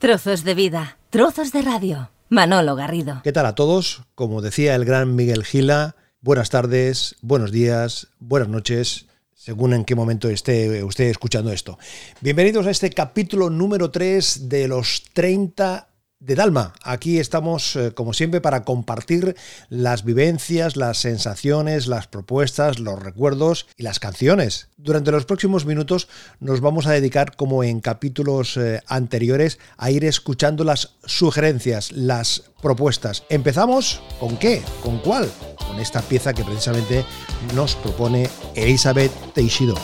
Trozos de vida, trozos de radio. Manolo Garrido. ¿Qué tal a todos? Como decía el gran Miguel Gila, buenas tardes, buenos días, buenas noches, según en qué momento esté usted escuchando esto. Bienvenidos a este capítulo número 3 de los 30 de Dalma. Aquí estamos, eh, como siempre, para compartir las vivencias, las sensaciones, las propuestas, los recuerdos y las canciones. Durante los próximos minutos nos vamos a dedicar, como en capítulos eh, anteriores, a ir escuchando las sugerencias, las propuestas. ¿Empezamos con qué? ¿Con cuál? Con esta pieza que precisamente nos propone Elizabeth Teixido.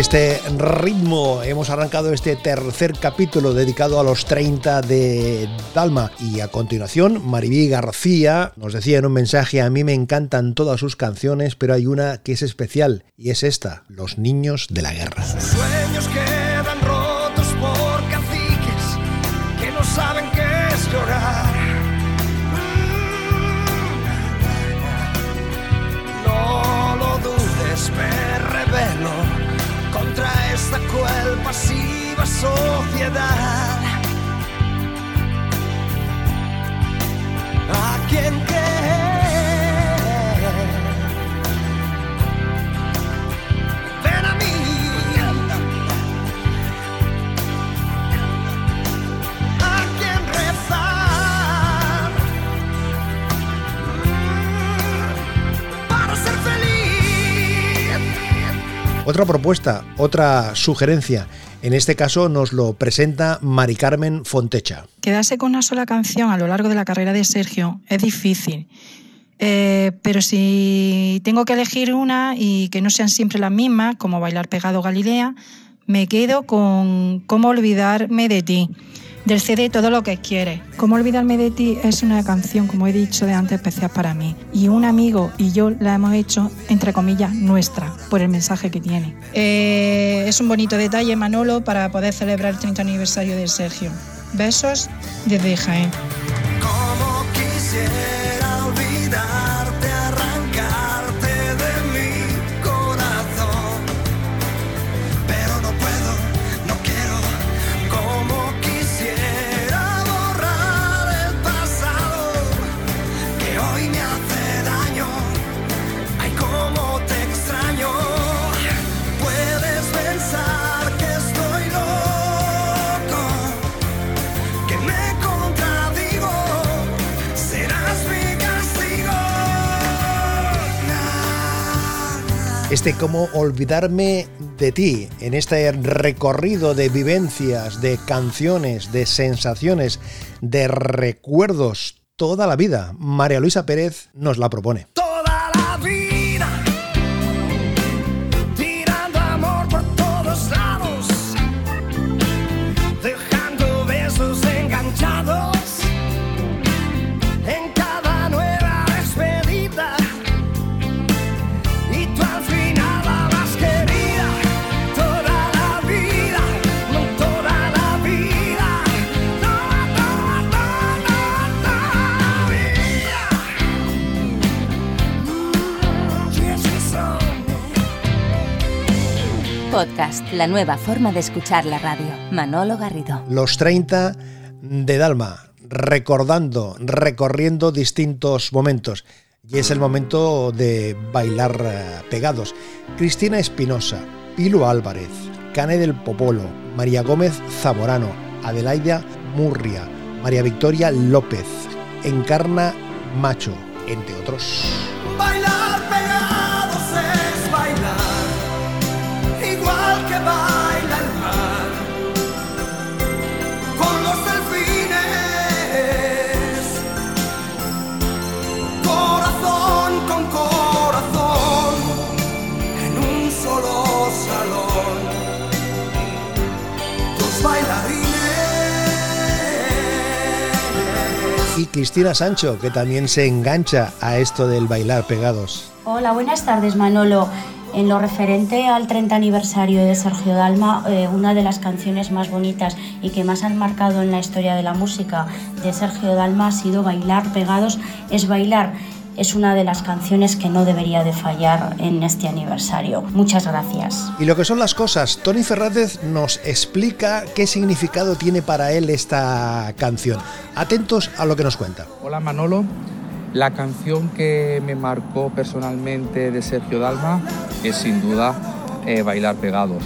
Este ritmo hemos arrancado este tercer capítulo dedicado a los 30 de Dalma y a continuación Maribí García nos decía en un mensaje a mí me encantan todas sus canciones pero hay una que es especial y es esta, Los niños de la guerra. Otra propuesta, otra sugerencia. En este caso nos lo presenta Mari Carmen Fontecha. Quedarse con una sola canción a lo largo de la carrera de Sergio es difícil. Eh, pero si tengo que elegir una y que no sean siempre las mismas, como Bailar Pegado Galilea, me quedo con Cómo olvidarme de ti del CD Todo lo que quieres. Cómo olvidarme de ti es una canción, como he dicho de antes, especial para mí. Y un amigo y yo la hemos hecho, entre comillas, nuestra, por el mensaje que tiene. Eh, es un bonito detalle, Manolo, para poder celebrar el 30 aniversario de Sergio. Besos desde Jaén. Este cómo olvidarme de ti, en este recorrido de vivencias, de canciones, de sensaciones, de recuerdos, toda la vida. María Luisa Pérez nos la propone. La nueva forma de escuchar la radio. Manolo Garrido. Los 30 de Dalma, recordando, recorriendo distintos momentos. Y es el momento de bailar eh, pegados. Cristina Espinosa, Pilo Álvarez, Cane del Popolo, María Gómez Zamorano, Adelaida Murria, María Victoria López, Encarna Macho, entre otros. Y Cristina Sancho, que también se engancha a esto del bailar pegados. Hola, buenas tardes Manolo. En lo referente al 30 aniversario de Sergio Dalma, eh, una de las canciones más bonitas y que más han marcado en la historia de la música de Sergio Dalma ha sido Bailar Pegados es Bailar. Es una de las canciones que no debería de fallar en este aniversario. Muchas gracias. Y lo que son las cosas, Tony Fernández nos explica qué significado tiene para él esta canción. Atentos a lo que nos cuenta. Hola Manolo, la canción que me marcó personalmente de Sergio Dalma es sin duda eh, Bailar Pegados.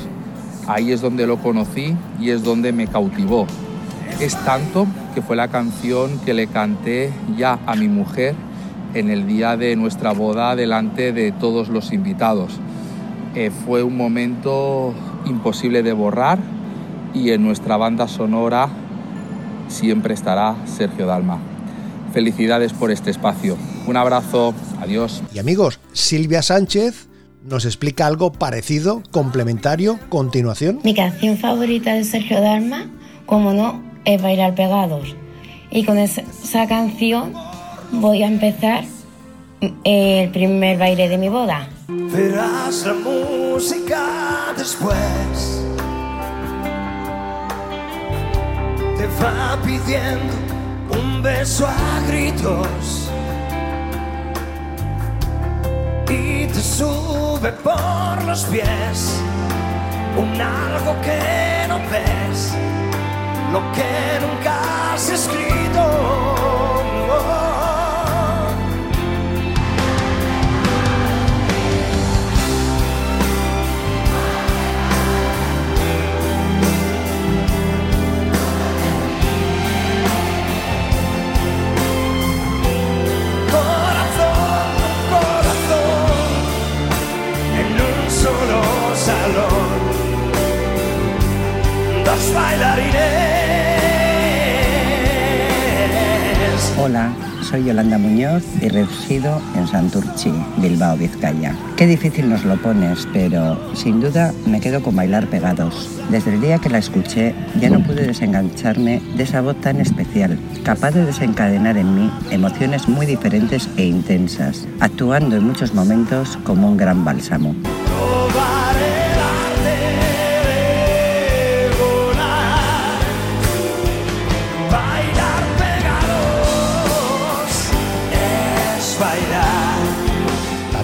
Ahí es donde lo conocí y es donde me cautivó. Es tanto que fue la canción que le canté ya a mi mujer en el día de nuestra boda delante de todos los invitados. Eh, fue un momento imposible de borrar y en nuestra banda sonora siempre estará Sergio Dalma. Felicidades por este espacio. Un abrazo, adiós. Y amigos, Silvia Sánchez nos explica algo parecido, complementario, continuación. Mi canción favorita de Sergio Dalma, como no, es Bailar Pegados. Y con esa canción voy a empezar el primer baile de mi boda. Verás la música después. Te va pidiendo un beso a gritos y te sube por los pies un algo que no ves, lo que nunca has escrito. Soy Yolanda Muñoz y resido en Santurchi, Bilbao, Vizcaya. Qué difícil nos lo pones, pero sin duda me quedo con bailar pegados. Desde el día que la escuché ya no pude desengancharme de esa voz tan especial, capaz de desencadenar en mí emociones muy diferentes e intensas, actuando en muchos momentos como un gran bálsamo.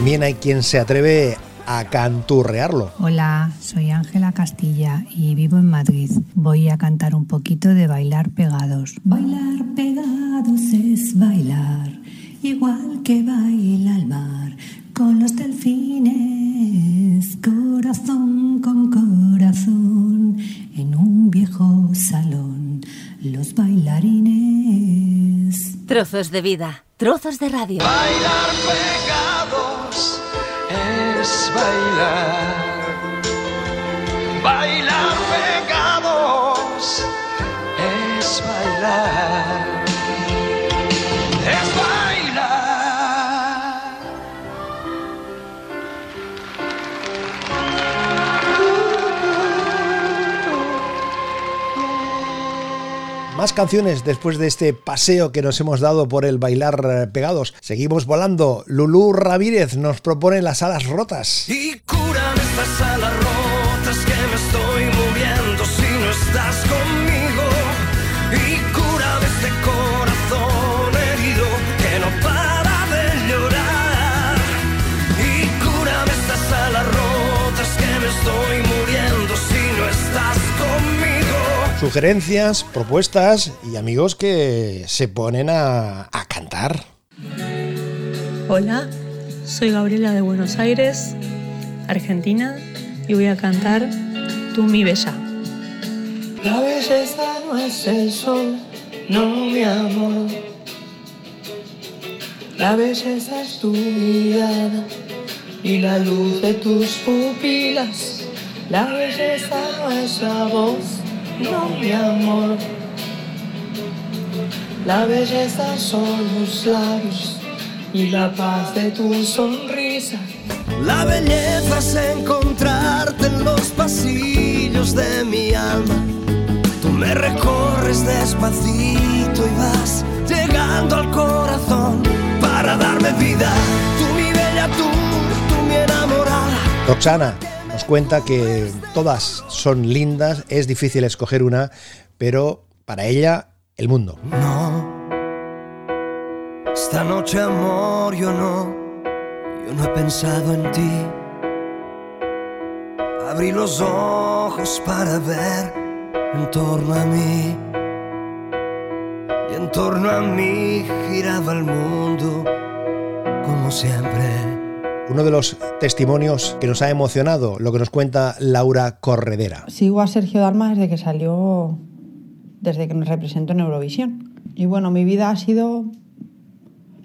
También hay quien se atreve a canturrearlo. Hola, soy Ángela Castilla y vivo en Madrid. Voy a cantar un poquito de Bailar Pegados. Bailar pegados es bailar, igual que baila el mar, con los delfines, corazón con corazón, en un viejo salón, los bailarines. Trozos de vida, trozos de radio. Bailar pegados es bailar. Bailar pegados es bailar. Más canciones después de este paseo que nos hemos dado por el bailar eh, pegados. Seguimos volando. Lulú Ramírez nos propone las alas rotas. Y curan estas alas rotas Sugerencias, propuestas y amigos que se ponen a, a cantar. Hola, soy Gabriela de Buenos Aires, Argentina, y voy a cantar Tú mi bella. La belleza no es el sol, no mi amor. La belleza es tu mirada y la luz de tus pupilas. La belleza no es la voz, no mi amor. La belleza son los labios y la paz de tu sonrisa. La belleza es encontrarte en los pasillos de mi alma. Tú me recorres despacito y vas llegando al corazón para darme vida. Tú mi bella, tú, tú mi enamorada. Roxana cuenta que todas son lindas, es difícil escoger una, pero para ella el mundo. No, esta noche amor yo no, yo no he pensado en ti. Abrí los ojos para ver en torno a mí. Y en torno a mí giraba el mundo como siempre. Uno de los testimonios que nos ha emocionado, lo que nos cuenta Laura Corredera. Sigo a Sergio Dalma desde que salió, desde que nos representó en Eurovisión. Y bueno, mi vida ha sido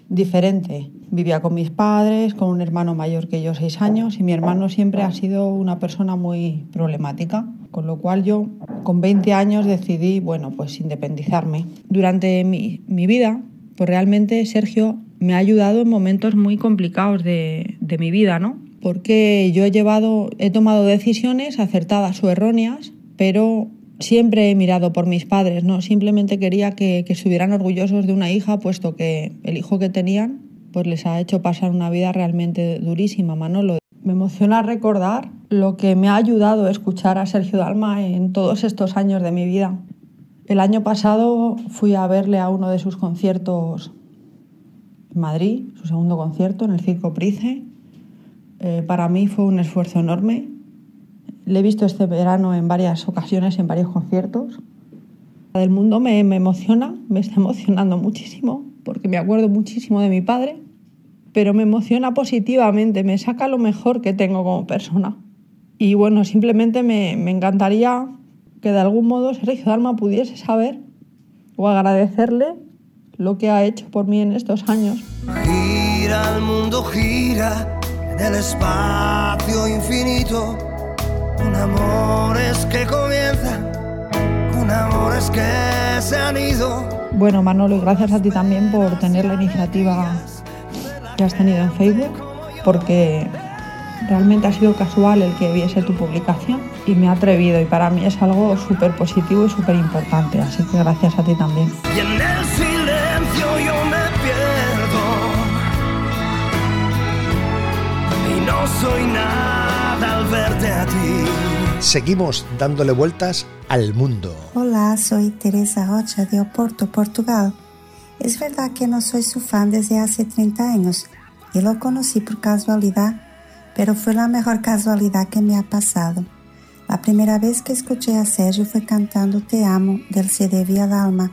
diferente. Vivía con mis padres, con un hermano mayor que yo, seis años, y mi hermano siempre ha sido una persona muy problemática, con lo cual yo con 20 años decidí, bueno, pues independizarme. Durante mi, mi vida, pues realmente Sergio me ha ayudado en momentos muy complicados de, mi vida, ¿no? Porque yo he llevado, he tomado decisiones acertadas o erróneas, pero siempre he mirado por mis padres, ¿no? Simplemente quería que, que, estuvieran orgullosos de una hija, puesto que el hijo que tenían pues les ha hecho pasar una vida realmente durísima, Manolo. Me emociona recordar lo que me ha ayudado a escuchar a Sergio Dalma en todos estos años de mi vida. El año pasado fui a verle a uno de sus conciertos Madrid, su segundo concierto en el Circo Price. Eh, para mí fue un esfuerzo enorme le he visto este verano en varias ocasiones, en varios conciertos. Del mundo me, me, emociona, me está emocionando muchísimo, porque me acuerdo muchísimo de mi padre, pero me emociona positivamente, me saca lo mejor que tengo como persona. Y bueno, simplemente me, me encantaría que de algún modo Sergio Dalma pudiese saber o agradecerle lo que ha hecho por mí en estos años. Gira el mundo, gira en el espacio infinito con amores que comienzan, con amores que se han ido. Bueno, Manolo, y gracias a ti también por tener la iniciativa que has tenido en Facebook, porque realmente ha sido casual el que viese tu publicación y me ha atrevido y para mí es algo súper positivo y súper importante, así que gracias a ti también. Soy nada al verte a ti. Seguimos dándole vueltas al mundo. Hola, soy Teresa Rocha de Oporto, Portugal. Es verdad que no soy su fan desde hace 30 años y lo conocí por casualidad, pero fue la mejor casualidad que me ha pasado. La primera vez que escuché a Sergio fue cantando Te Amo del CD Via Alma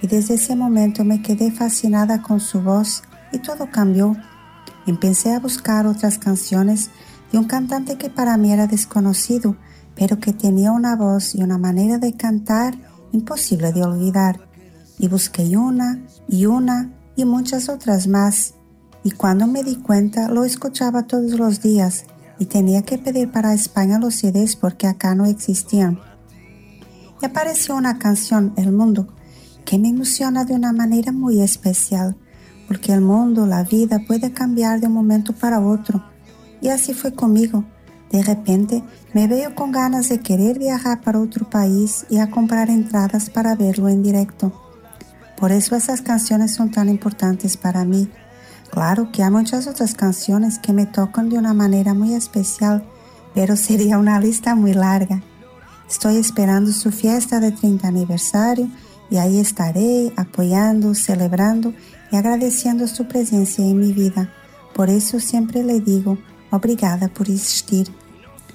y desde ese momento me quedé fascinada con su voz y todo cambió. Empecé a buscar otras canciones de un cantante que para mí era desconocido, pero que tenía una voz y una manera de cantar imposible de olvidar. Y busqué una y una y muchas otras más. Y cuando me di cuenta lo escuchaba todos los días y tenía que pedir para España los CDs porque acá no existían. Y apareció una canción, El Mundo, que me emociona de una manera muy especial, porque el mundo, la vida puede cambiar de un momento para otro. Y así fue conmigo. De repente me veo con ganas de querer viajar para otro país y a comprar entradas para verlo en directo. Por eso esas canciones son tan importantes para mí. Claro que hay muchas otras canciones que me tocan de una manera muy especial, pero sería una lista muy larga. Estoy esperando su fiesta de 30 aniversario y ahí estaré apoyando, celebrando y agradeciendo su presencia en mi vida. Por eso siempre le digo, obrigada por existir.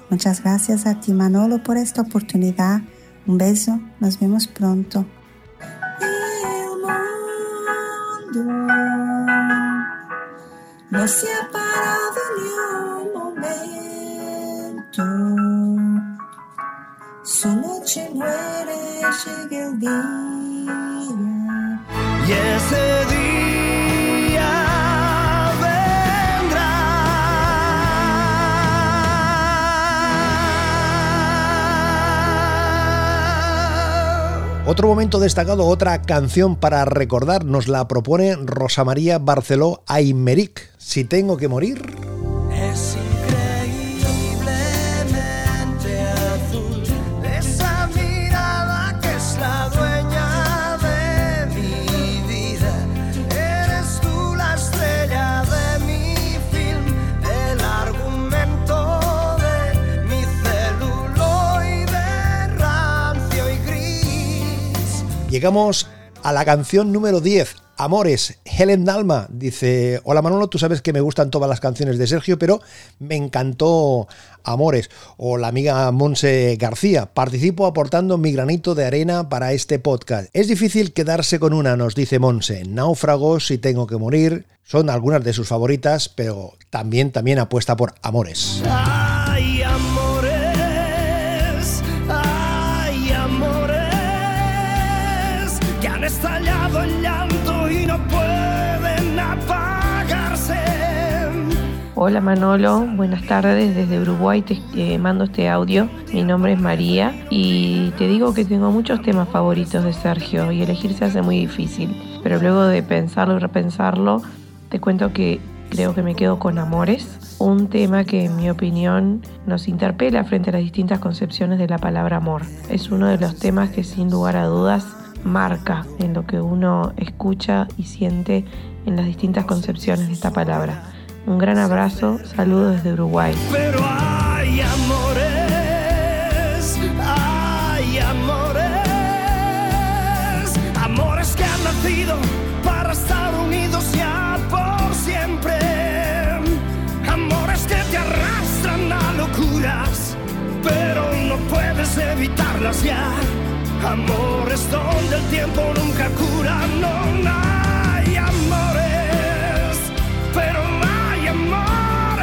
Muchas gracias a ti Manolo por esta oportunidad. Un beso, nos vemos pronto. No se ha parado ni un momento. Su noche muere, llega el día. Y ese día Otro momento destacado, otra canción para recordar, nos la propone Rosa María Barceló Aymeric, Si tengo que morir. Llegamos a la canción número 10, Amores, Helen Dalma dice, hola Manolo, tú sabes que me gustan todas las canciones de Sergio, pero me encantó Amores. O la amiga Monse García, participo aportando mi granito de arena para este podcast. Es difícil quedarse con una, nos dice Monse. Náufragos, si tengo que morir, son algunas de sus favoritas, pero también, también apuesta por Amores. Llanto y no pueden apagarse. Hola Manolo, buenas tardes desde Uruguay, te eh, mando este audio. Mi nombre es María y te digo que tengo muchos temas favoritos de Sergio y elegir se hace muy difícil. Pero luego de pensarlo y repensarlo, te cuento que creo que me quedo con Amores, un tema que en mi opinión nos interpela frente a las distintas concepciones de la palabra amor. Es uno de los temas que sin lugar a dudas marca en lo que uno escucha y siente en las distintas concepciones de esta palabra. Un gran abrazo, saludos desde Uruguay. Pero hay amores, hay amores, amores que han nacido para estar unidos ya por siempre, amores que te arrastran a locuras, pero no puedes evitarlas ya, amores donde el tiempo nunca cura, no, no hay amores, pero hay amores.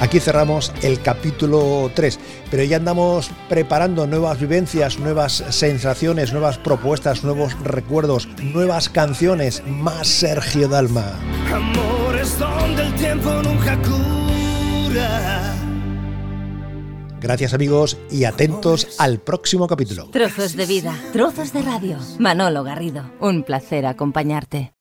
Aquí cerramos el capítulo 3, pero ya andamos preparando nuevas vivencias, nuevas sensaciones, nuevas propuestas, nuevos recuerdos, nuevas canciones, más Sergio Dalma. Amores donde el tiempo nunca cura. Gracias amigos y atentos al próximo capítulo. Trozos de vida, trozos de radio. Manolo Garrido, un placer acompañarte.